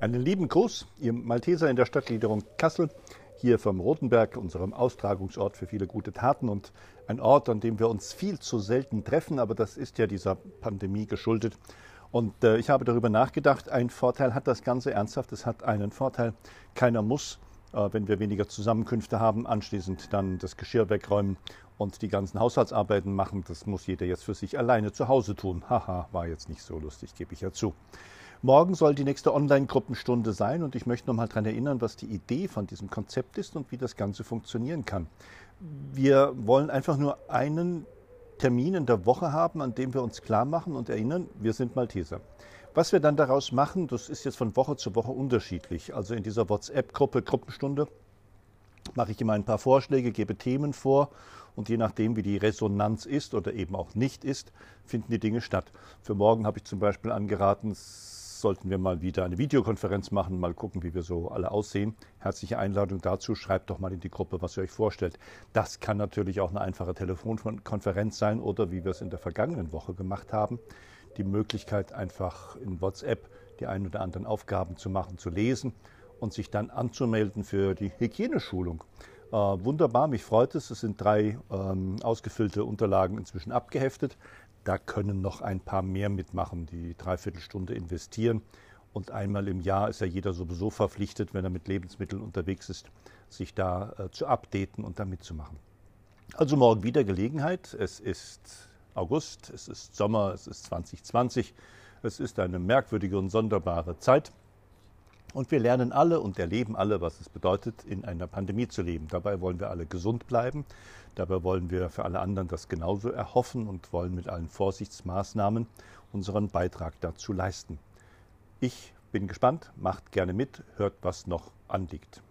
Einen lieben Gruß, ihr Malteser in der Stadtgliederung Kassel, hier vom Rotenberg, unserem Austragungsort für viele gute Taten und ein Ort, an dem wir uns viel zu selten treffen, aber das ist ja dieser Pandemie geschuldet. Und äh, ich habe darüber nachgedacht, ein Vorteil hat das Ganze ernsthaft, es hat einen Vorteil, keiner muss, äh, wenn wir weniger Zusammenkünfte haben, anschließend dann das Geschirr wegräumen und die ganzen Haushaltsarbeiten machen. Das muss jeder jetzt für sich alleine zu Hause tun. Haha, war jetzt nicht so lustig, gebe ich ja zu. Morgen soll die nächste Online-Gruppenstunde sein und ich möchte noch mal daran erinnern, was die Idee von diesem Konzept ist und wie das Ganze funktionieren kann. Wir wollen einfach nur einen Termin in der Woche haben, an dem wir uns klar machen und erinnern, wir sind Malteser. Was wir dann daraus machen, das ist jetzt von Woche zu Woche unterschiedlich. Also in dieser WhatsApp-Gruppe Gruppenstunde mache ich immer ein paar Vorschläge, gebe Themen vor und je nachdem, wie die Resonanz ist oder eben auch nicht ist, finden die Dinge statt. Für morgen habe ich zum Beispiel angeraten, sollten wir mal wieder eine Videokonferenz machen, mal gucken, wie wir so alle aussehen. Herzliche Einladung dazu. Schreibt doch mal in die Gruppe, was ihr euch vorstellt. Das kann natürlich auch eine einfache Telefonkonferenz sein oder wie wir es in der vergangenen Woche gemacht haben, die Möglichkeit einfach in WhatsApp die ein oder anderen Aufgaben zu machen, zu lesen und sich dann anzumelden für die Hygieneschulung. Äh, wunderbar, mich freut es. Es sind drei ähm, ausgefüllte Unterlagen inzwischen abgeheftet. Da können noch ein paar mehr mitmachen, die Dreiviertelstunde investieren. Und einmal im Jahr ist ja jeder sowieso verpflichtet, wenn er mit Lebensmitteln unterwegs ist, sich da äh, zu updaten und da mitzumachen. Also morgen wieder Gelegenheit. Es ist August, es ist Sommer, es ist 2020. Es ist eine merkwürdige und sonderbare Zeit. Und wir lernen alle und erleben alle, was es bedeutet, in einer Pandemie zu leben. Dabei wollen wir alle gesund bleiben. Dabei wollen wir für alle anderen das genauso erhoffen und wollen mit allen Vorsichtsmaßnahmen unseren Beitrag dazu leisten. Ich bin gespannt, macht gerne mit, hört, was noch anliegt.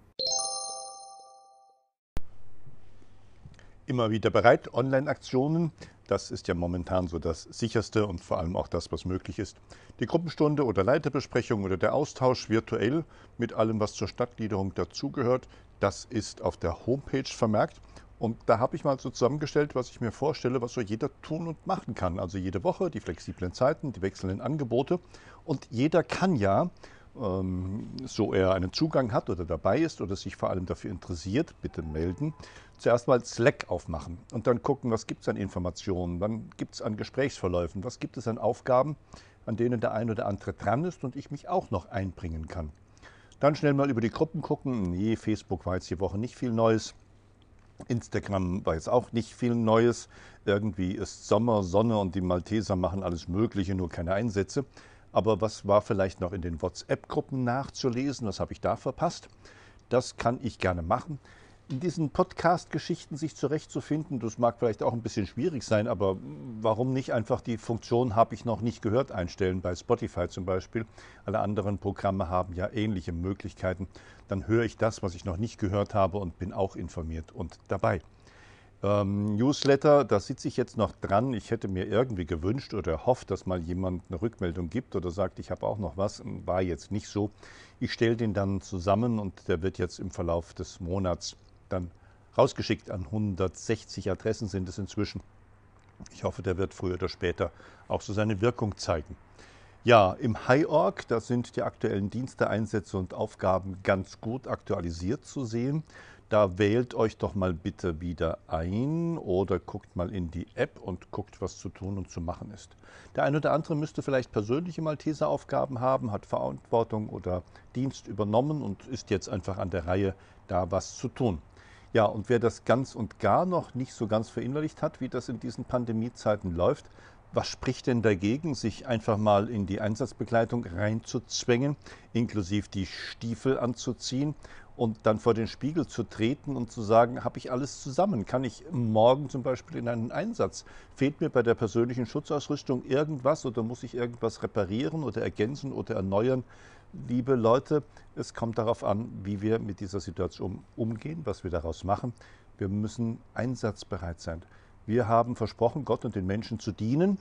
Immer wieder bereit, Online-Aktionen das ist ja momentan so das sicherste und vor allem auch das, was möglich ist. Die Gruppenstunde oder Leiterbesprechung oder der Austausch virtuell mit allem, was zur Stadtgliederung dazugehört, das ist auf der Homepage vermerkt. Und da habe ich mal so zusammengestellt, was ich mir vorstelle, was so jeder tun und machen kann. Also jede Woche, die flexiblen Zeiten, die wechselnden Angebote. Und jeder kann ja so er einen Zugang hat oder dabei ist oder sich vor allem dafür interessiert, bitte melden. Zuerst mal Slack aufmachen und dann gucken, was gibt es an Informationen, wann gibt es an Gesprächsverläufen, was gibt es an Aufgaben, an denen der ein oder andere dran ist und ich mich auch noch einbringen kann. Dann schnell mal über die Gruppen gucken. Nee, Facebook war jetzt die Woche nicht viel Neues. Instagram war jetzt auch nicht viel Neues. Irgendwie ist Sommer, Sonne und die Malteser machen alles Mögliche, nur keine Einsätze. Aber was war vielleicht noch in den WhatsApp-Gruppen nachzulesen? Was habe ich da verpasst? Das kann ich gerne machen. In diesen Podcast-Geschichten sich zurechtzufinden, das mag vielleicht auch ein bisschen schwierig sein, aber warum nicht einfach die Funktion habe ich noch nicht gehört einstellen, bei Spotify zum Beispiel. Alle anderen Programme haben ja ähnliche Möglichkeiten. Dann höre ich das, was ich noch nicht gehört habe und bin auch informiert und dabei. Ähm, Newsletter, da sitze ich jetzt noch dran. Ich hätte mir irgendwie gewünscht oder hofft, dass mal jemand eine Rückmeldung gibt oder sagt, ich habe auch noch was. War jetzt nicht so. Ich stelle den dann zusammen und der wird jetzt im Verlauf des Monats dann rausgeschickt. An 160 Adressen sind es inzwischen. Ich hoffe, der wird früher oder später auch so seine Wirkung zeigen. Ja, im HiOrg, da sind die aktuellen Dienste, Einsätze und Aufgaben ganz gut aktualisiert zu sehen. Da wählt euch doch mal bitte wieder ein oder guckt mal in die App und guckt, was zu tun und zu machen ist. Der eine oder andere müsste vielleicht persönliche Malteser-Aufgaben haben, hat Verantwortung oder Dienst übernommen und ist jetzt einfach an der Reihe, da was zu tun. Ja, und wer das ganz und gar noch nicht so ganz verinnerlicht hat, wie das in diesen Pandemiezeiten läuft, was spricht denn dagegen, sich einfach mal in die Einsatzbegleitung reinzuzwängen, inklusive die Stiefel anzuziehen und dann vor den Spiegel zu treten und zu sagen, habe ich alles zusammen? Kann ich morgen zum Beispiel in einen Einsatz? Fehlt mir bei der persönlichen Schutzausrüstung irgendwas oder muss ich irgendwas reparieren oder ergänzen oder erneuern? Liebe Leute, es kommt darauf an, wie wir mit dieser Situation umgehen, was wir daraus machen. Wir müssen einsatzbereit sein. Wir haben versprochen, Gott und den Menschen zu dienen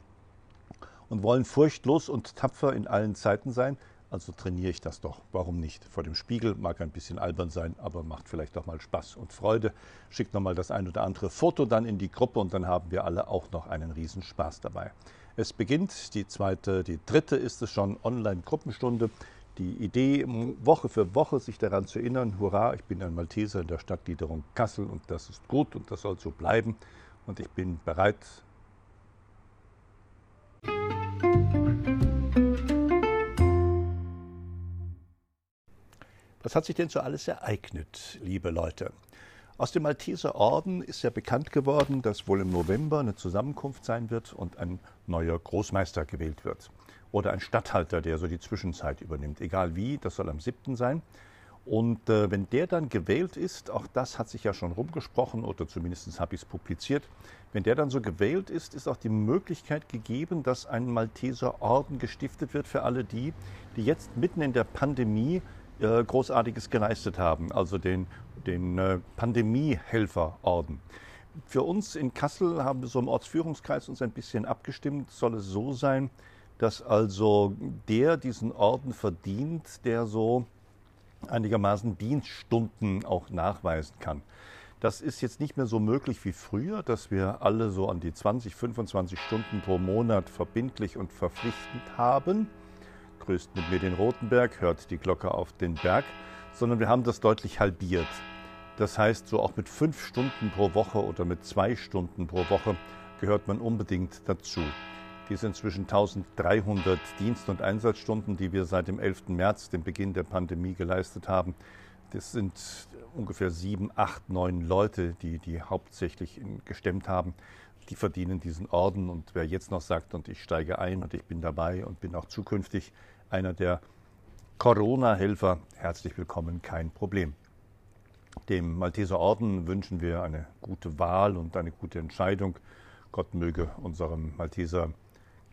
und wollen furchtlos und tapfer in allen Zeiten sein. Also trainiere ich das doch. Warum nicht? Vor dem Spiegel mag ein bisschen albern sein, aber macht vielleicht doch mal Spaß und Freude. Schickt nochmal das ein oder andere Foto dann in die Gruppe und dann haben wir alle auch noch einen Riesenspaß dabei. Es beginnt die zweite, die dritte ist es schon Online-Gruppenstunde. die Idee, Woche für Woche sich daran zu erinnern, hurra, ich bin ein Malteser in der Stadtgliederung Kassel und das ist gut und das soll so bleiben und ich bin bereit. Was hat sich denn so alles ereignet, liebe Leute? Aus dem Malteser Orden ist ja bekannt geworden, dass wohl im November eine Zusammenkunft sein wird und ein neuer Großmeister gewählt wird. Oder ein Statthalter, der so die Zwischenzeit übernimmt. Egal wie, das soll am 7. sein. Und äh, wenn der dann gewählt ist, auch das hat sich ja schon rumgesprochen oder zumindest habe ich es publiziert, wenn der dann so gewählt ist, ist auch die Möglichkeit gegeben, dass ein Malteser Orden gestiftet wird für alle die, die jetzt mitten in der Pandemie äh, Großartiges geleistet haben, also den, den äh, Pandemiehelferorden. Für uns in Kassel haben wir so im Ortsführungskreis uns ein bisschen abgestimmt, soll es so sein, dass also der diesen Orden verdient, der so einigermaßen Dienststunden auch nachweisen kann. Das ist jetzt nicht mehr so möglich wie früher, dass wir alle so an die 20, 25 Stunden pro Monat verbindlich und verpflichtend haben grüßt mit mir den Rotenberg, hört die Glocke auf den Berg, sondern wir haben das deutlich halbiert. Das heißt, so auch mit fünf Stunden pro Woche oder mit zwei Stunden pro Woche gehört man unbedingt dazu. Diese inzwischen 1300 Dienst- und Einsatzstunden, die wir seit dem 11. März, dem Beginn der Pandemie, geleistet haben, das sind ungefähr sieben, acht, neun Leute, die die hauptsächlich gestemmt haben die verdienen diesen Orden. Und wer jetzt noch sagt, und ich steige ein und ich bin dabei und bin auch zukünftig einer der Corona-Helfer, herzlich willkommen, kein Problem. Dem Malteser Orden wünschen wir eine gute Wahl und eine gute Entscheidung. Gott möge unserem Malteser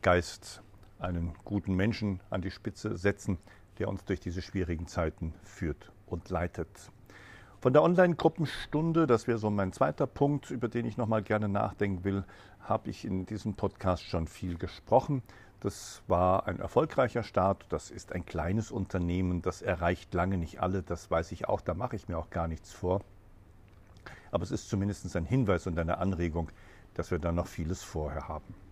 Geist einen guten Menschen an die Spitze setzen, der uns durch diese schwierigen Zeiten führt und leitet. Von der Online-Gruppenstunde, das wäre so mein zweiter Punkt, über den ich nochmal gerne nachdenken will, habe ich in diesem Podcast schon viel gesprochen. Das war ein erfolgreicher Start. Das ist ein kleines Unternehmen. Das erreicht lange nicht alle. Das weiß ich auch. Da mache ich mir auch gar nichts vor. Aber es ist zumindest ein Hinweis und eine Anregung, dass wir da noch vieles vorher haben.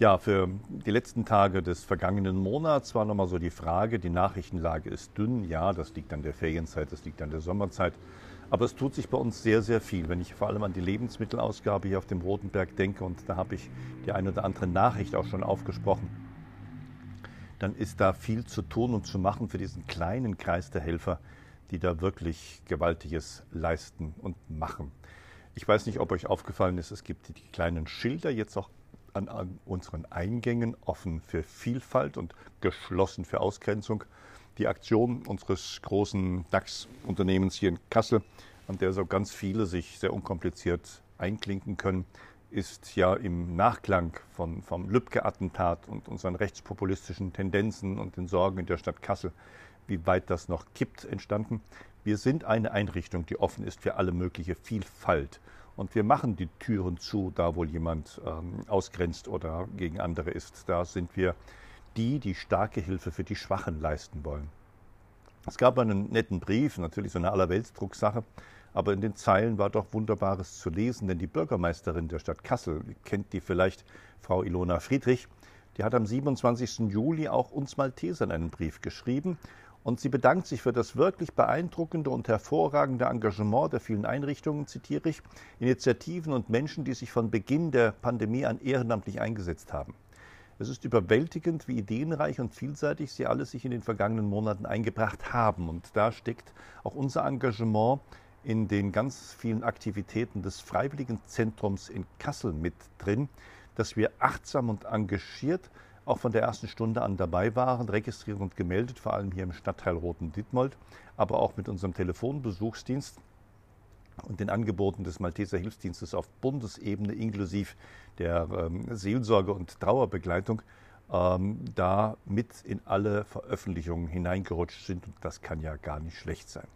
Ja, für die letzten Tage des vergangenen Monats war nochmal so die Frage, die Nachrichtenlage ist dünn. Ja, das liegt an der Ferienzeit, das liegt an der Sommerzeit. Aber es tut sich bei uns sehr, sehr viel. Wenn ich vor allem an die Lebensmittelausgabe hier auf dem Rotenberg denke, und da habe ich die eine oder andere Nachricht auch schon aufgesprochen, dann ist da viel zu tun und zu machen für diesen kleinen Kreis der Helfer, die da wirklich Gewaltiges leisten und machen. Ich weiß nicht, ob euch aufgefallen ist, es gibt die kleinen Schilder jetzt auch an, an unseren Eingängen offen für Vielfalt und geschlossen für Ausgrenzung die Aktion unseres großen DAX-Unternehmens hier in Kassel, an der so ganz viele sich sehr unkompliziert einklinken können, ist ja im Nachklang von, vom Lübcke-Attentat und unseren rechtspopulistischen Tendenzen und den Sorgen in der Stadt Kassel, wie weit das noch kippt, entstanden. Wir sind eine Einrichtung, die offen ist für alle mögliche Vielfalt. Und wir machen die Türen zu, da wo jemand ähm, ausgrenzt oder gegen andere ist. Da sind wir die, die starke Hilfe für die Schwachen leisten wollen. Es gab einen netten Brief, natürlich so eine Allerweltsdrucksache, aber in den Zeilen war doch Wunderbares zu lesen, denn die Bürgermeisterin der Stadt Kassel, kennt die vielleicht, Frau Ilona Friedrich, die hat am 27. Juli auch uns Maltesern einen Brief geschrieben und sie bedankt sich für das wirklich beeindruckende und hervorragende Engagement der vielen Einrichtungen, zitiere ich, Initiativen und Menschen, die sich von Beginn der Pandemie an ehrenamtlich eingesetzt haben. Es ist überwältigend, wie ideenreich und vielseitig Sie alle sich in den vergangenen Monaten eingebracht haben. Und da steckt auch unser Engagement in den ganz vielen Aktivitäten des Freiwilligen Zentrums in Kassel mit drin, dass wir achtsam und engagiert auch von der ersten Stunde an dabei waren, registriert und gemeldet, vor allem hier im Stadtteil Roten Dittmold, aber auch mit unserem Telefonbesuchsdienst und den Angeboten des Malteser Hilfsdienstes auf Bundesebene inklusive der ähm, Seelsorge und Trauerbegleitung ähm, da mit in alle Veröffentlichungen hineingerutscht sind. Und das kann ja gar nicht schlecht sein.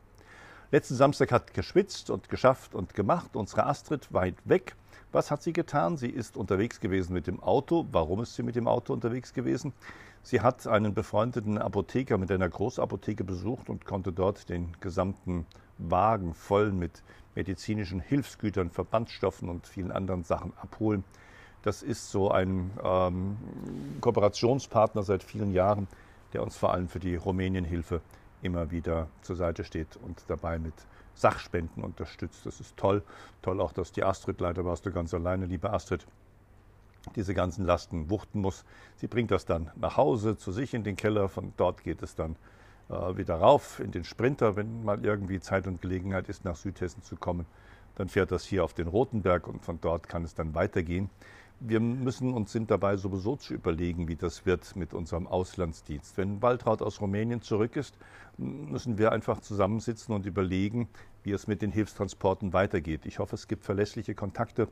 Letzten Samstag hat geschwitzt und geschafft und gemacht. Unsere Astrid weit weg. Was hat sie getan? Sie ist unterwegs gewesen mit dem Auto. Warum ist sie mit dem Auto unterwegs gewesen? Sie hat einen befreundeten Apotheker mit einer Großapotheke besucht und konnte dort den gesamten Wagen voll mit medizinischen Hilfsgütern, Verbandsstoffen und vielen anderen Sachen abholen. Das ist so ein ähm, Kooperationspartner seit vielen Jahren, der uns vor allem für die Rumänienhilfe immer wieder zur Seite steht und dabei mit Sachspenden unterstützt. Das ist toll. Toll auch, dass die Astrid, leider warst du ganz alleine, liebe Astrid, diese ganzen Lasten wuchten muss. Sie bringt das dann nach Hause zu sich in den Keller. Von dort geht es dann äh, wieder rauf in den Sprinter, wenn mal irgendwie Zeit und Gelegenheit ist, nach Südhessen zu kommen. Dann fährt das hier auf den Rotenberg und von dort kann es dann weitergehen. Wir müssen uns sind dabei sowieso zu überlegen, wie das wird mit unserem Auslandsdienst. Wenn Waltraud aus Rumänien zurück ist, müssen wir einfach zusammensitzen und überlegen, wie es mit den Hilfstransporten weitergeht. Ich hoffe, es gibt verlässliche Kontakte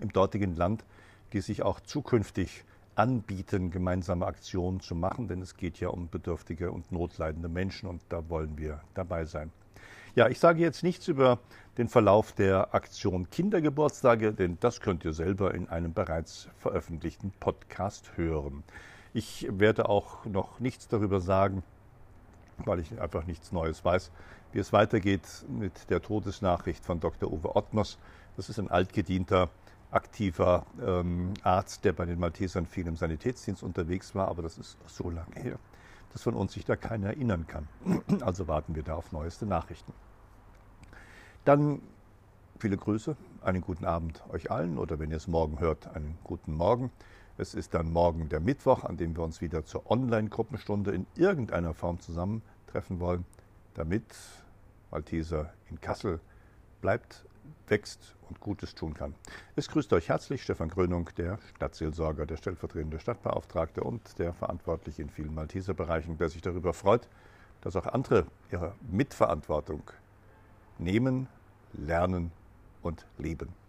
im dortigen Land, die sich auch zukünftig anbieten, gemeinsame Aktionen zu machen, denn es geht ja um bedürftige und notleidende Menschen und da wollen wir dabei sein. Ja, ich sage jetzt nichts über den Verlauf der Aktion Kindergeburtstage, denn das könnt ihr selber in einem bereits veröffentlichten Podcast hören. Ich werde auch noch nichts darüber sagen, weil ich einfach nichts Neues weiß, wie es weitergeht mit der Todesnachricht von Dr. Uwe Ottmers. Das ist ein altgedienter aktiver ähm, Arzt, der bei den Maltesern viel im Sanitätsdienst unterwegs war, aber das ist so lange her, dass von uns sich da keiner erinnern kann. Also warten wir da auf neueste Nachrichten. Dann viele Grüße, einen guten Abend euch allen oder wenn ihr es morgen hört, einen guten Morgen. Es ist dann morgen der Mittwoch, an dem wir uns wieder zur Online-Gruppenstunde in irgendeiner Form zusammentreffen wollen, damit Malteser in Kassel bleibt wächst und Gutes tun kann. Es grüßt euch herzlich Stefan Grönung, der Stadtseelsorger, der stellvertretende Stadtbeauftragte und der Verantwortliche in vielen Malteser Bereichen, der sich darüber freut, dass auch andere ihre Mitverantwortung nehmen, lernen und leben.